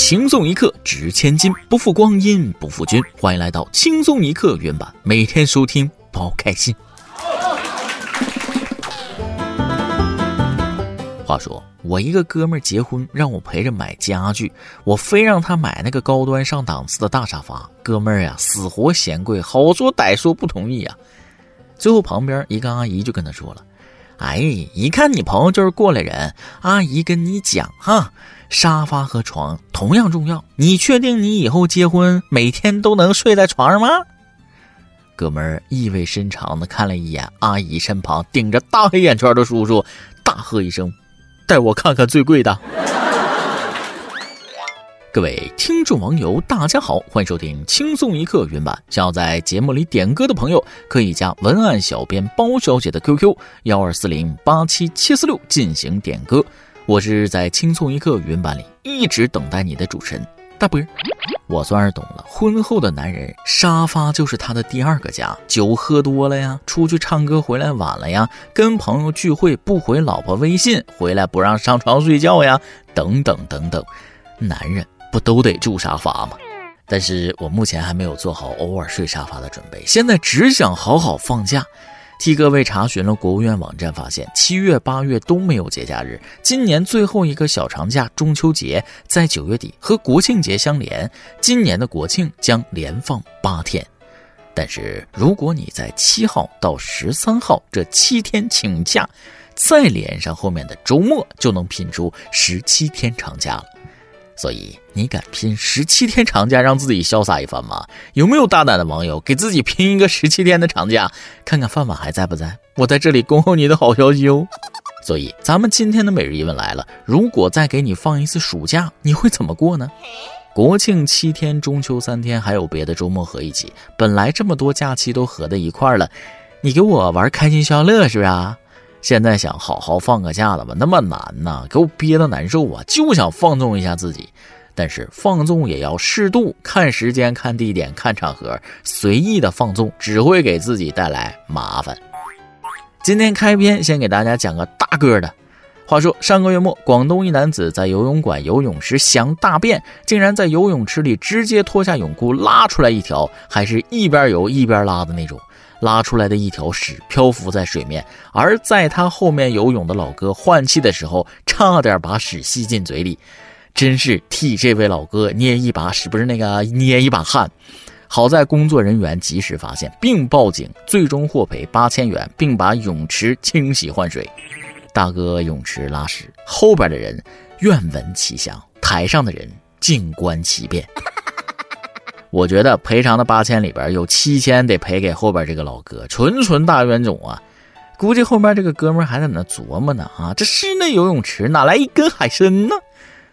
轻松一刻值千金，不负光阴不负君。欢迎来到轻松一刻原版，每天收听，包开心。话说，我一个哥们儿结婚，让我陪着买家具，我非让他买那个高端上档次的大沙发。哥们儿呀，死活嫌贵，好说歹说不同意呀。最后旁边一个阿姨就跟他说了。哎，一看你朋友就是过来人。阿姨跟你讲哈，沙发和床同样重要。你确定你以后结婚每天都能睡在床上吗？哥们儿意味深长的看了一眼阿姨身旁顶着大黑眼圈的叔叔，大喝一声：“带我看看最贵的。”各位听众网友，大家好，欢迎收听轻松一刻原版。想要在节目里点歌的朋友，可以加文案小编包小姐的 QQ 幺二四零八七七四六进行点歌。我是在轻松一刻语音版里一直等待你的主持人大波。我算是懂了，婚后的男人沙发就是他的第二个家。酒喝多了呀，出去唱歌回来晚了呀，跟朋友聚会不回老婆微信，回来不让上床睡觉呀，等等等等，男人。不都得住沙发吗？但是我目前还没有做好偶尔睡沙发的准备，现在只想好好放假。替各位查询了国务院网站，发现七月八月都没有节假日，今年最后一个小长假中秋节在九月底，和国庆节相连，今年的国庆将连放八天。但是如果你在七号到十三号这七天请假，再连上后面的周末，就能拼出十七天长假了。所以你敢拼十七天长假让自己潇洒一番吗？有没有大胆的网友给自己拼一个十七天的长假，看看饭碗还在不在？我在这里恭候你的好消息哦。所以咱们今天的每日一问来了：如果再给你放一次暑假，你会怎么过呢？国庆七天，中秋三天，还有别的周末合一起，本来这么多假期都合在一块了，你给我玩开心消乐是不是啊？现在想好好放个假了吧，那么难呐，给我憋得难受啊！就想放纵一下自己，但是放纵也要适度，看时间、看地点、看场合，随意的放纵只会给自己带来麻烦。今天开篇先给大家讲个大个的。话说上个月末，广东一男子在游泳馆游泳时想大便，竟然在游泳池里直接脱下泳裤拉出来一条，还是一边游一边拉的那种。拉出来的一条屎漂浮在水面，而在他后面游泳的老哥换气的时候，差点把屎吸进嘴里，真是替这位老哥捏一把屎，不是那个捏一把汗。好在工作人员及时发现并报警，最终获赔八千元，并把泳池清洗换水。大哥泳池拉屎，后边的人愿闻其详，台上的人静观其变。我觉得赔偿的八千里边有七千得赔给后边这个老哥，纯纯大冤种啊！估计后面这个哥们还在那琢磨呢啊，这室内游泳池哪来一根海参呢？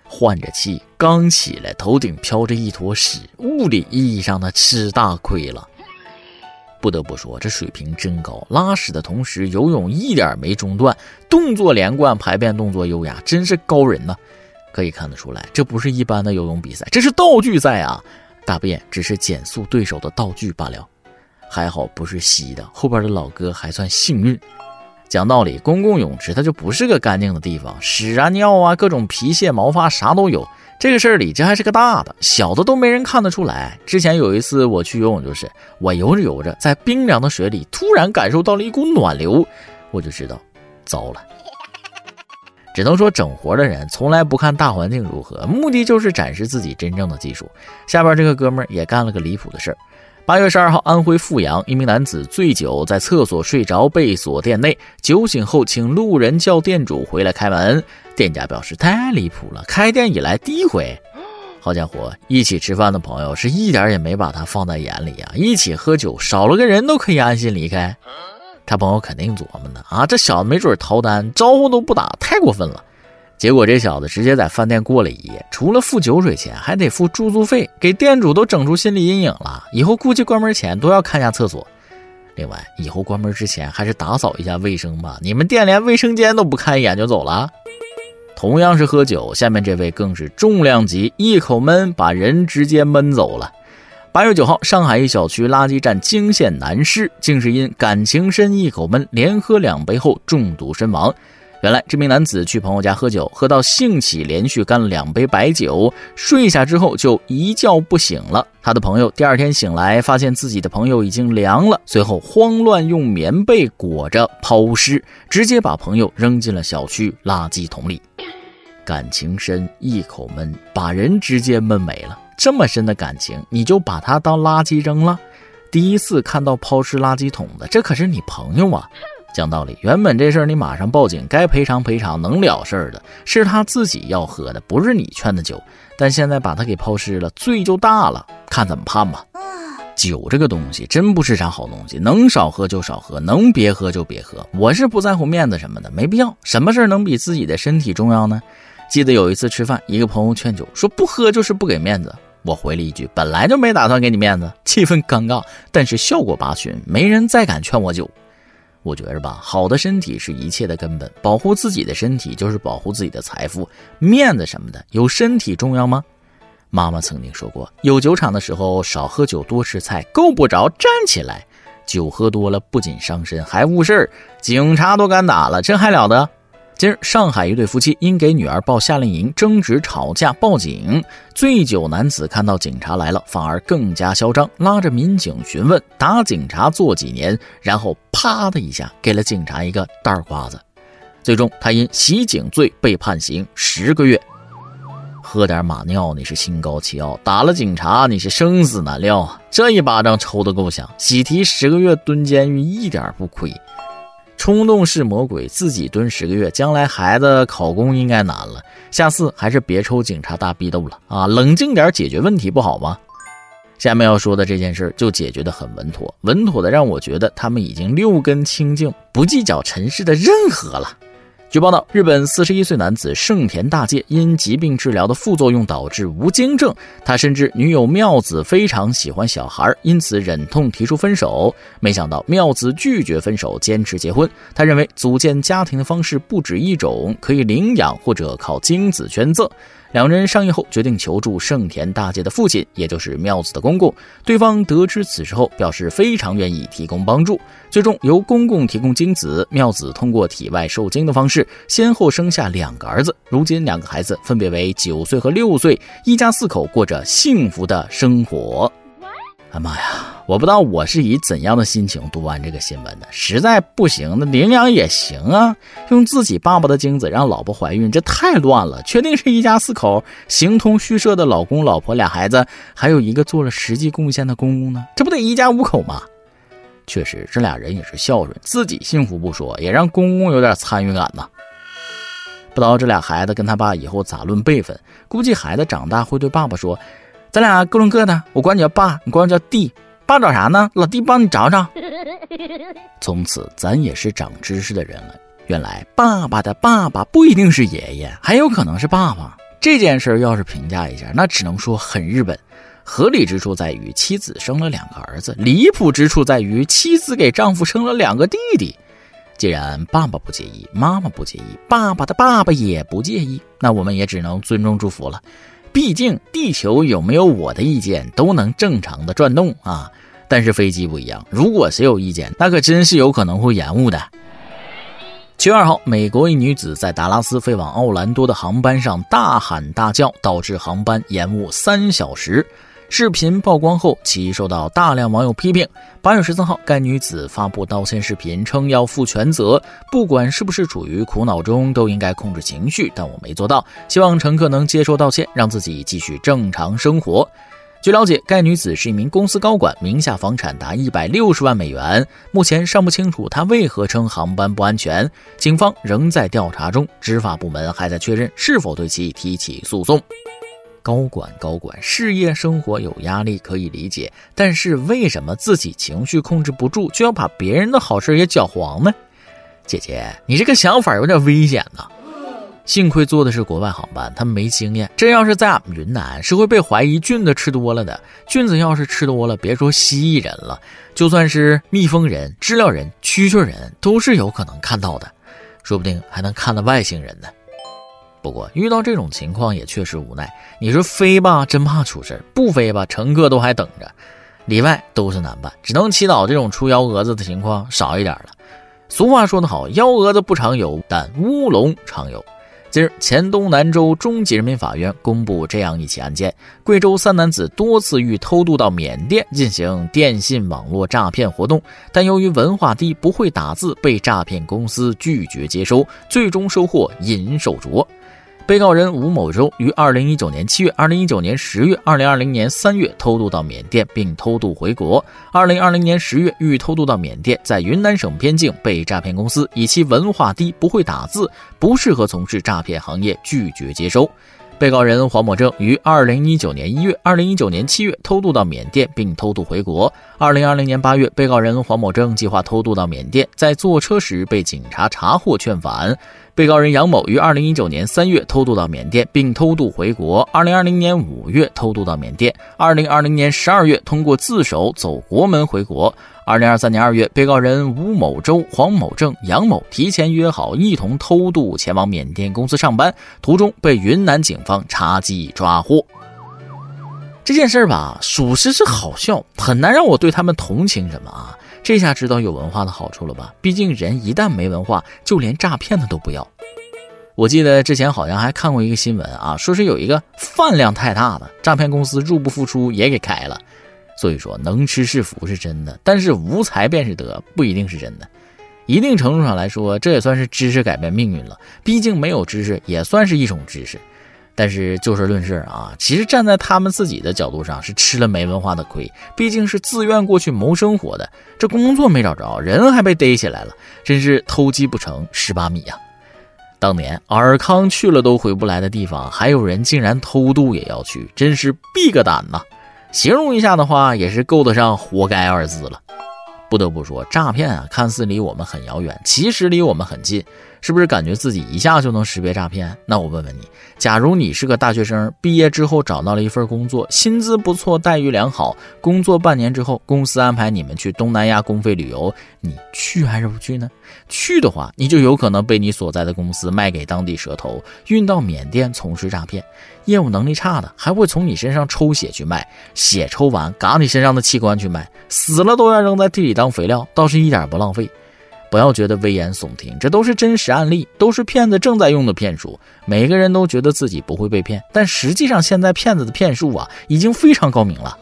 换着气刚起来，头顶飘着一坨屎，物理意义上的吃大亏了。不得不说，这水平真高，拉屎的同时游泳一点没中断，动作连贯，排便动作优雅，真是高人呐！可以看得出来，这不是一般的游泳比赛，这是道具赛啊！大便只是减速对手的道具罢了，还好不是稀的。后边的老哥还算幸运。讲道理，公共泳池它就不是个干净的地方，屎啊尿啊，各种皮屑毛发啥都有。这个事儿里，这还是个大的，小的都没人看得出来。之前有一次我去游泳，就是我游着游着，在冰凉的水里突然感受到了一股暖流，我就知道，糟了。只能说整活的人从来不看大环境如何，目的就是展示自己真正的技术。下边这个哥们儿也干了个离谱的事儿。八月十二号，安徽阜阳一名男子醉酒在厕所睡着，被锁店内。酒醒后，请路人叫店主回来开门。店家表示太离谱了，开店以来第一回。好家伙，一起吃饭的朋友是一点也没把他放在眼里呀！一起喝酒，少了个人都可以安心离开。他朋友肯定琢磨呢啊，这小子没准逃单，招呼都不打，太过分了。结果这小子直接在饭店过了一夜，除了付酒水钱，还得付住宿费，给店主都整出心理阴影了。以后估计关门前都要看下厕所。另外，以后关门之前还是打扫一下卫生吧。你们店连卫生间都不看一眼就走了？同样是喝酒，下面这位更是重量级，一口闷把人直接闷走了。八月九号，上海一小区垃圾站惊现男尸，竟是因感情深一口闷，连喝两杯后中毒身亡。原来这名男子去朋友家喝酒，喝到兴起，连续干了两杯白酒，睡下之后就一觉不醒了。他的朋友第二天醒来，发现自己的朋友已经凉了，随后慌乱用棉被裹着抛尸，直接把朋友扔进了小区垃圾桶里。感情深，一口闷，把人直接闷没了。这么深的感情，你就把他当垃圾扔了？第一次看到抛尸垃圾桶的，这可是你朋友啊！讲道理，原本这事儿你马上报警，该赔偿赔偿，能了事儿的是他自己要喝的，不是你劝的酒。但现在把他给抛尸了，罪就大了，看怎么判吧。酒这个东西真不是啥好东西，能少喝就少喝，能别喝就别喝。我是不在乎面子什么的，没必要。什么事儿能比自己的身体重要呢？记得有一次吃饭，一个朋友劝酒，说不喝就是不给面子。我回了一句，本来就没打算给你面子，气氛尴尬，但是效果拔群，没人再敢劝我酒。我觉着吧，好的身体是一切的根本，保护自己的身体就是保护自己的财富，面子什么的，有身体重要吗？妈妈曾经说过，有酒场的时候少喝酒，多吃菜，够不着站起来。酒喝多了不仅伤身，还误事儿，警察都敢打了，这还了得？今日，上海一对夫妻因给女儿报夏令营争执吵架报警，醉酒男子看到警察来了，反而更加嚣张，拉着民警询问打警察做几年，然后啪的一下给了警察一个大耳瓜子，最终他因袭警罪被判刑十个月。喝点马尿你是心高气傲，打了警察你是生死难料啊！这一巴掌抽得够响，喜提十个月蹲监狱一点不亏。冲动是魔鬼，自己蹲十个月，将来孩子考公应该难了。下次还是别抽警察大逼斗了啊！冷静点解决问题不好吗？下面要说的这件事就解决的很稳妥，稳妥的让我觉得他们已经六根清净，不计较尘世的任何了。据报道，日本四十一岁男子盛田大介因疾病治疗的副作用导致无精症，他深知女友妙子非常喜欢小孩，因此忍痛提出分手。没想到妙子拒绝分手，坚持结婚。他认为组建家庭的方式不止一种，可以领养或者靠精子捐赠。两人商议后，决定求助盛田大介的父亲，也就是妙子的公公。对方得知此事后，表示非常愿意提供帮助。最终由公公提供精子，妙子通过体外受精的方式，先后生下两个儿子。如今，两个孩子分别为九岁和六岁，一家四口过着幸福的生活。哎妈呀！我不知道我是以怎样的心情读完这个新闻的，实在不行，那领养也行啊。用自己爸爸的精子让老婆怀孕，这太乱了。确定是一家四口，形同虚设的老公、老婆、俩孩子，还有一个做了实际贡献的公公呢，这不得一家五口吗？确实，这俩人也是孝顺，自己幸福不说，也让公公有点参与感呢。不知道这俩孩子跟他爸以后咋论辈分？估计孩子长大会对爸爸说：“咱俩各论各的，我管你叫爸，你管我叫弟。”爸找啥呢？老弟帮你找找。从此咱也是长知识的人了。原来爸爸的爸爸不一定是爷爷，还有可能是爸爸。这件事要是评价一下，那只能说很日本。合理之处在于妻子生了两个儿子，离谱之处在于妻子给丈夫生了两个弟弟。既然爸爸不介意，妈妈不介意，爸爸的爸爸也不介意，那我们也只能尊重祝福了。毕竟地球有没有我的意见都能正常的转动啊，但是飞机不一样，如果谁有意见，那可真是有可能会延误的。七月二号，美国一女子在达拉斯飞往奥兰多的航班上大喊大叫，导致航班延误三小时。视频曝光后，其受到大量网友批评。八月十四号，该女子发布道歉视频，称要负全责。不管是不是处于苦恼中，都应该控制情绪，但我没做到。希望乘客能接受道歉，让自己继续正常生活。据了解，该女子是一名公司高管，名下房产达一百六十万美元。目前尚不清楚她为何称航班不安全，警方仍在调查中，执法部门还在确认是否对其提起诉讼。高管，高管，事业生活有压力可以理解，但是为什么自己情绪控制不住，就要把别人的好事也搅黄呢？姐姐，你这个想法有点危险呐。幸亏坐的是国外航班，他们没经验。这要是在俺们云南，是会被怀疑菌子吃多了的。菌子要是吃多了，别说蜥蜴人了，就算是蜜蜂人、知了人、蛐蛐人，都是有可能看到的，说不定还能看到外星人呢。不过遇到这种情况也确实无奈。你说飞吧，真怕出事不飞吧，乘客都还等着。里外都是难办，只能祈祷这种出幺蛾子的情况少一点了。俗话说得好，幺蛾子不常有，但乌龙常有。近日，黔东南州中级人民法院公布这样一起案件：贵州三男子多次欲偷渡到缅甸进行电信网络诈骗活动，但由于文化低、不会打字，被诈骗公司拒绝接收，最终收获银手镯。被告人吴某洲于二零一九年七月、二零一九年十月、二零二零年三月偷渡到缅甸，并偷渡回国。二零二零年十月欲偷渡到缅甸，在云南省边境被诈骗公司以其文化低、不会打字、不适合从事诈骗行业拒绝接收。被告人黄某正于二零一九年一月、二零一九年七月偷渡到缅甸，并偷渡回国。二零二零年八月，被告人黄某正计划偷渡到缅甸，在坐车时被警察查获劝返。被告人杨某于二零一九年三月偷渡到缅甸，并偷渡回国。二零二零年五月偷渡到缅甸，二零二零年十二月通过自首走国门回国。二零二三年二月，被告人吴某洲、黄某正、杨某提前约好一同偷渡前往缅甸公司上班，途中被云南警方查缉抓获。这件事吧，属实是好笑，很难让我对他们同情什么啊！这下知道有文化的好处了吧？毕竟人一旦没文化，就连诈骗的都不要。我记得之前好像还看过一个新闻啊，说是有一个饭量太大的诈骗公司入不敷出也给开了。所以说，能吃是福是真的，但是无才便是德不一定是真的。一定程度上来说，这也算是知识改变命运了。毕竟没有知识也算是一种知识。但是就事论事啊，其实站在他们自己的角度上，是吃了没文化的亏。毕竟是自愿过去谋生活的，这工作没找着，人还被逮起来了，真是偷鸡不成蚀把米呀。当年尔康去了都回不来的地方，还有人竟然偷渡也要去，真是闭个胆呐！形容一下的话，也是够得上“活该”二字了。不得不说，诈骗啊，看似离我们很遥远，其实离我们很近。是不是感觉自己一下就能识别诈骗？那我问问你，假如你是个大学生，毕业之后找到了一份工作，薪资不错，待遇良好，工作半年之后，公司安排你们去东南亚公费旅游，你去还是不去呢？去的话，你就有可能被你所在的公司卖给当地蛇头，运到缅甸从事诈骗。业务能力差的，还会从你身上抽血去卖，血抽完，嘎你身上的器官去卖，死了都要扔在地里当肥料，倒是一点不浪费。不要觉得危言耸听，这都是真实案例，都是骗子正在用的骗术。每个人都觉得自己不会被骗，但实际上现在骗子的骗术啊，已经非常高明了。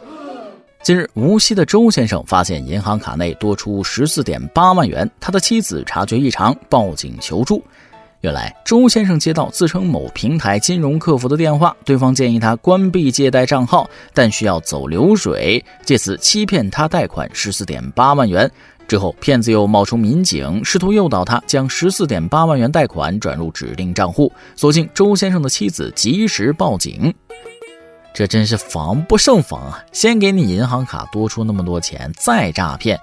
近日，无锡的周先生发现银行卡内多出十四点八万元，他的妻子察觉异常，报警求助。原来，周先生接到自称某平台金融客服的电话，对方建议他关闭借贷账号，但需要走流水，借此欺骗他贷款十四点八万元。之后，骗子又冒充民警，试图诱导他将十四点八万元贷款转入指定账户。所幸周先生的妻子及时报警，这真是防不胜防啊！先给你银行卡多出那么多钱，再诈骗。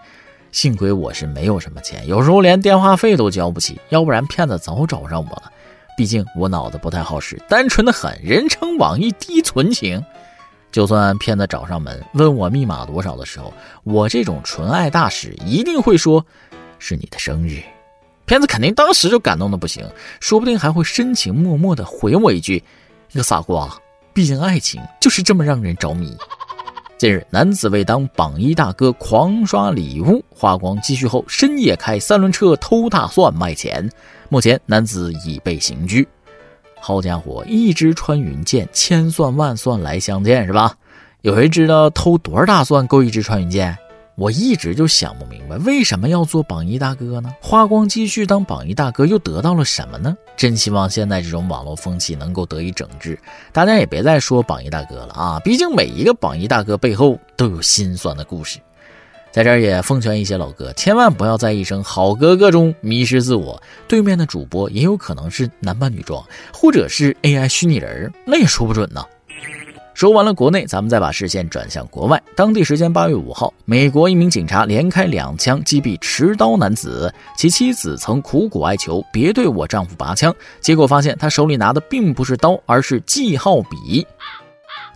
幸亏我是没有什么钱，有时候连电话费都交不起，要不然骗子早找上我了。毕竟我脑子不太好使，单纯的很，人称网易低存情。就算骗子找上门问我密码多少的时候，我这种纯爱大使一定会说，是你的生日。骗子肯定当时就感动的不行，说不定还会深情脉脉的回我一句：“你个傻瓜，毕竟爱情就是这么让人着迷。”近日，男子为当榜一大哥狂刷礼物，花光积蓄后，深夜开三轮车偷大蒜卖钱。目前，男子已被刑拘。好家伙，一支穿云箭，千算万算来相见，是吧？有谁知道偷多少大蒜够一支穿云箭？我一直就想不明白，为什么要做榜一大哥呢？花光积蓄当榜一大哥，又得到了什么呢？真希望现在这种网络风气能够得以整治，大家也别再说榜一大哥了啊！毕竟每一个榜一大哥背后都有心酸的故事。在这儿也奉劝一些老哥，千万不要在一声好哥哥中迷失自我。对面的主播也有可能是男扮女装，或者是 AI 虚拟人，那也说不准呢。说完了国内，咱们再把视线转向国外。当地时间八月五号，美国一名警察连开两枪击毙持刀男子，其妻子曾苦苦哀求别对我丈夫拔枪，结果发现他手里拿的并不是刀，而是记号笔。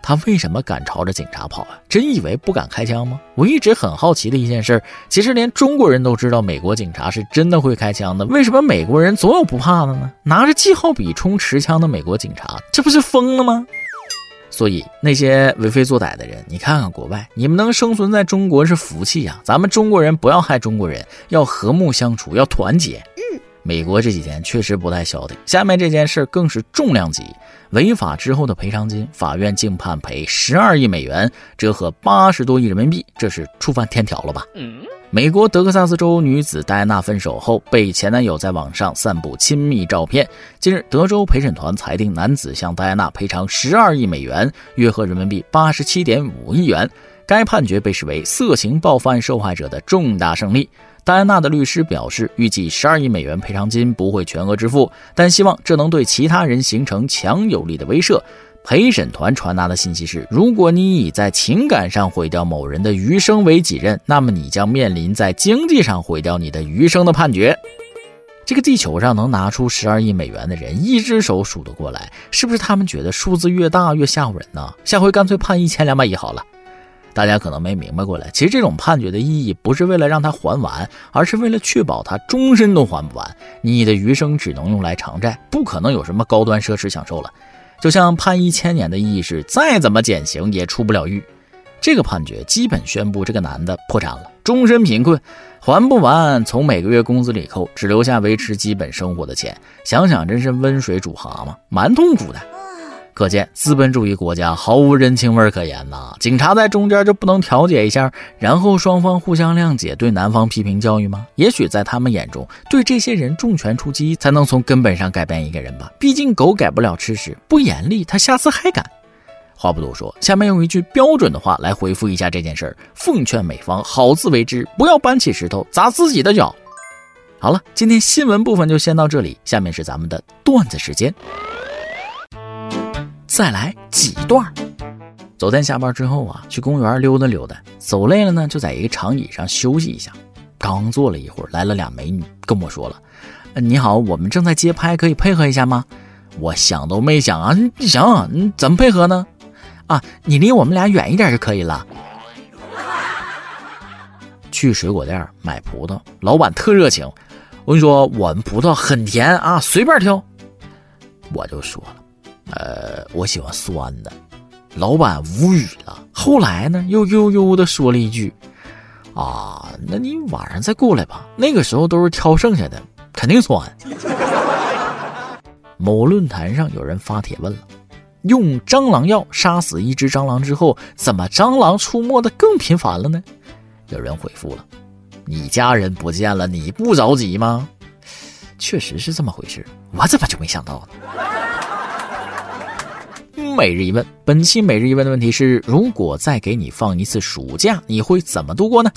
他为什么敢朝着警察跑啊？真以为不敢开枪吗？我一直很好奇的一件事，其实连中国人都知道美国警察是真的会开枪的，为什么美国人总有不怕的呢？拿着记号笔冲持枪的美国警察，这不是疯了吗？所以那些为非作歹的人，你看看国外，你们能生存在中国是福气呀！咱们中国人不要害中国人，要和睦相处，要团结。嗯，美国这几天确实不太消停，下面这件事更是重量级。违法之后的赔偿金，法院竟判赔十二亿美元，折合八十多亿人民币，这是触犯天条了吧？美国德克萨斯州女子戴安娜分手后，被前男友在网上散布亲密照片。近日，德州陪审团裁定男子向戴安娜赔偿十二亿美元，约合人民币八十七点五亿元。该判决被视为色情报复案受害者的重大胜利。戴安娜的律师表示，预计十二亿美元赔偿金不会全额支付，但希望这能对其他人形成强有力的威慑。陪审团传达的信息是：如果你以在情感上毁掉某人的余生为己任，那么你将面临在经济上毁掉你的余生的判决。这个地球上能拿出十二亿美元的人，一只手数得过来，是不是？他们觉得数字越大越吓唬人呢？下回干脆判一千两百亿好了。大家可能没明白过来，其实这种判决的意义不是为了让他还完，而是为了确保他终身都还不完。你的余生只能用来偿债，不可能有什么高端奢侈享受了。就像判一千年的意义是，再怎么减刑也出不了狱。这个判决基本宣布这个男的破产了，终身贫困，还不完，从每个月工资里扣，只留下维持基本生活的钱。想想真是温水煮蛤蟆，蛮痛苦的。可见资本主义国家毫无人情味可言呐！警察在中间就不能调解一下，然后双方互相谅解，对男方批评教育吗？也许在他们眼中，对这些人重拳出击才能从根本上改变一个人吧。毕竟狗改不了吃屎，不严厉他下次还敢。话不多说，下面用一句标准的话来回复一下这件事儿：奉劝美方好自为之，不要搬起石头砸自己的脚。好了，今天新闻部分就先到这里，下面是咱们的段子时间。再来几段。昨天下班之后啊，去公园溜达溜达，走累了呢，就在一个长椅上休息一下。刚坐了一会儿，来了俩美女，跟我说了：“你好，我们正在街拍，可以配合一下吗？”我想都没想啊，行，你怎么配合呢？啊，你离我们俩远一点就可以了。去水果店买葡萄，老板特热情，我跟你说，我们葡萄很甜啊，随便挑。我就说了。呃，我喜欢酸的，老板无语了。后来呢，又悠悠的说了一句：“啊，那你晚上再过来吧，那个时候都是挑剩下的，肯定酸。”某论坛上有人发帖问了：“用蟑螂药杀死一只蟑螂之后，怎么蟑螂出没的更频繁了呢？”有人回复了：“你家人不见了，你不着急吗？”确实是这么回事，我怎么就没想到呢？每日一问，本期每日一问的问题是：如果再给你放一次暑假，你会怎么度过呢？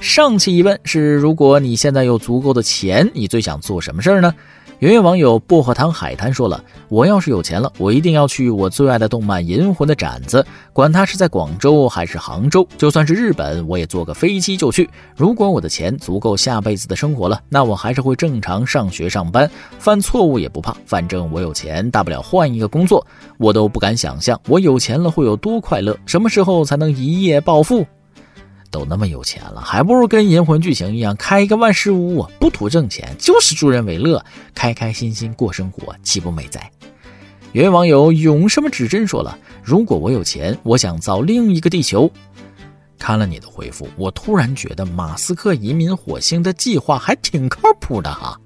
上期疑问是：如果你现在有足够的钱，你最想做什么事儿呢？圆圆网友薄荷糖海滩说了：“我要是有钱了，我一定要去我最爱的动漫《银魂》的展子，管它是在广州还是杭州，就算是日本，我也坐个飞机就去。如果我的钱足够下辈子的生活了，那我还是会正常上学上班，犯错误也不怕，反正我有钱，大不了换一个工作。我都不敢想象，我有钱了会有多快乐，什么时候才能一夜暴富？”都那么有钱了，还不如跟银魂剧情一样开一个万事屋！不图挣钱，就是助人为乐，开开心心过生活，岂不美哉？有位网友永什么指针说了：“如果我有钱，我想造另一个地球。”看了你的回复，我突然觉得马斯克移民火星的计划还挺靠谱的哈。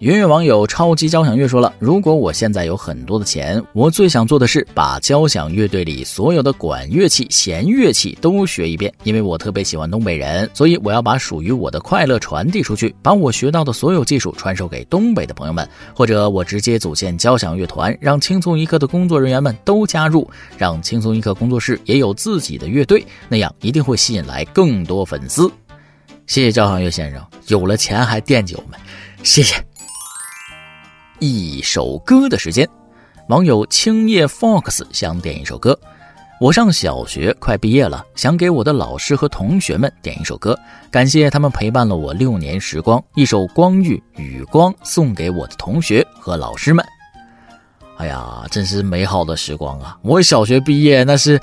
云乐网友超级交响乐说了：“如果我现在有很多的钱，我最想做的是把交响乐队里所有的管乐器、弦乐器都学一遍。因为我特别喜欢东北人，所以我要把属于我的快乐传递出去，把我学到的所有技术传授给东北的朋友们。或者我直接组建交响乐团，让轻松一刻的工作人员们都加入，让轻松一刻工作室也有自己的乐队，那样一定会吸引来更多粉丝。谢谢交响乐先生，有了钱还惦记我们，谢谢。”一首歌的时间，网友青叶 Fox 想点一首歌。我上小学快毕业了，想给我的老师和同学们点一首歌，感谢他们陪伴了我六年时光。一首《光遇与光》送给我的同学和老师们。哎呀，真是美好的时光啊！我小学毕业那是。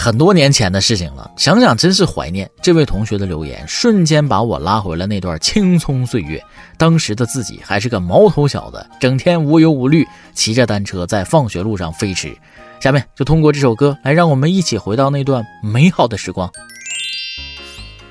很多年前的事情了，想想真是怀念。这位同学的留言瞬间把我拉回了那段青葱岁月。当时的自己还是个毛头小子，整天无忧无虑，骑着单车在放学路上飞驰。下面就通过这首歌来让我们一起回到那段美好的时光。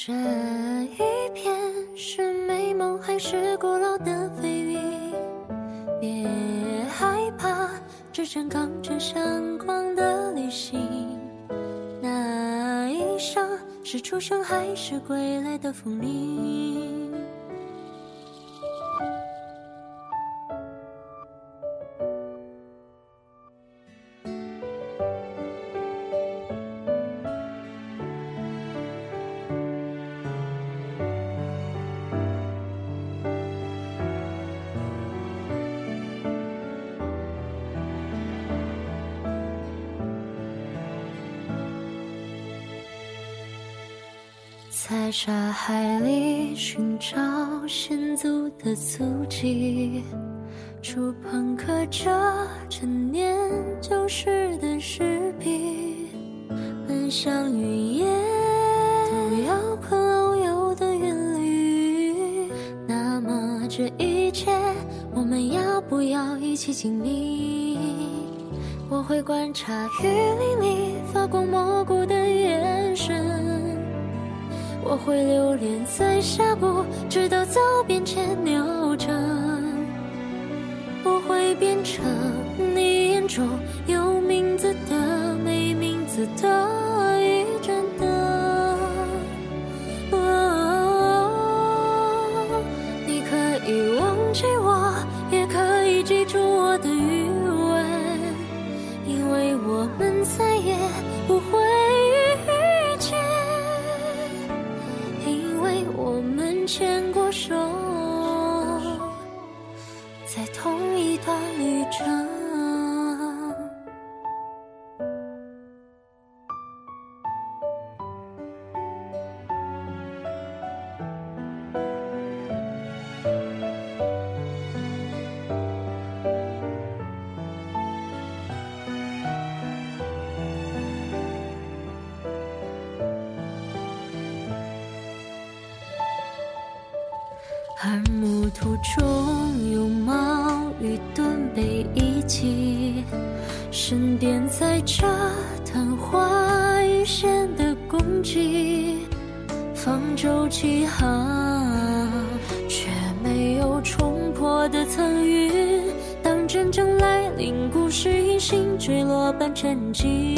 这一片是美梦还是古老的飞云？别害怕，这场刚正向光的旅行。那一声是出生还是归来的风铃？沙海里寻找先祖的足迹，触碰刻着陈年旧事的石壁，奔向云烟，都要困遨游的韵律。那么这一切，我们要不要一起经历？我会观察雨林里发光蘑菇的眼神。我会留恋在峡谷，直到走遍千鸟城。我会变成你眼中有名字的、没名字的一盏长边载着昙花一现的功绩，方舟起航，却没有冲破的层云。当真正来临，故事隐形坠落般沉寂。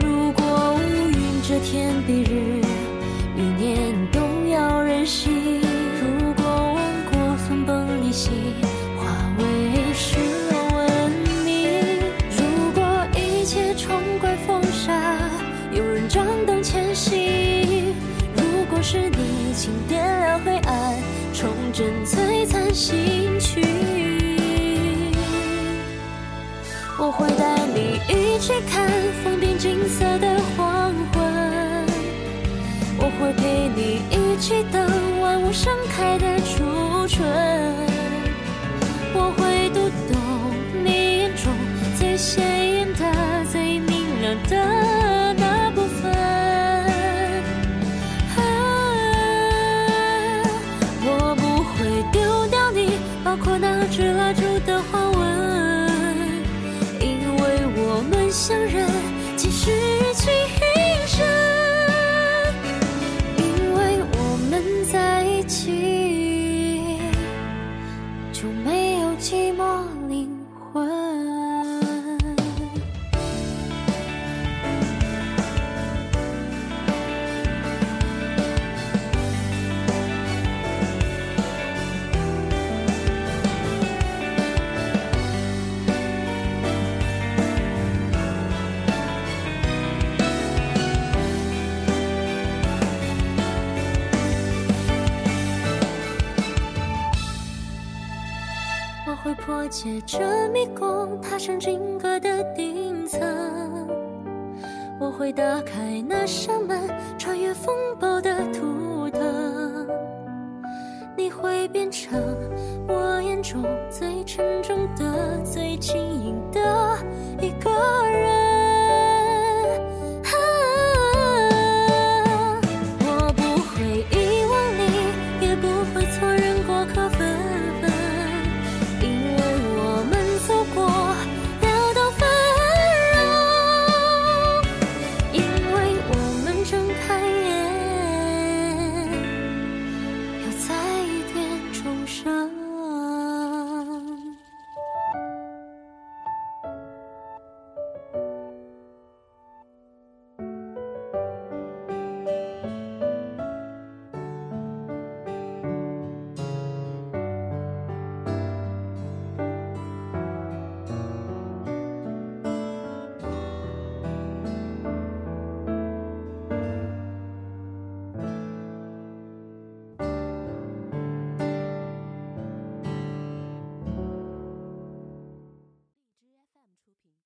如果乌云遮天蔽日，一念动摇人心。如果王国分崩离析点亮黑暗，重振璀璨星群。我会带你一起看风变金色的黄昏。我会陪你一起等万物盛开借着迷宫，踏上金阁的顶层。我会打开那扇门，穿越风暴的图腾。你会变成我眼中最沉重的、最轻盈的一个人。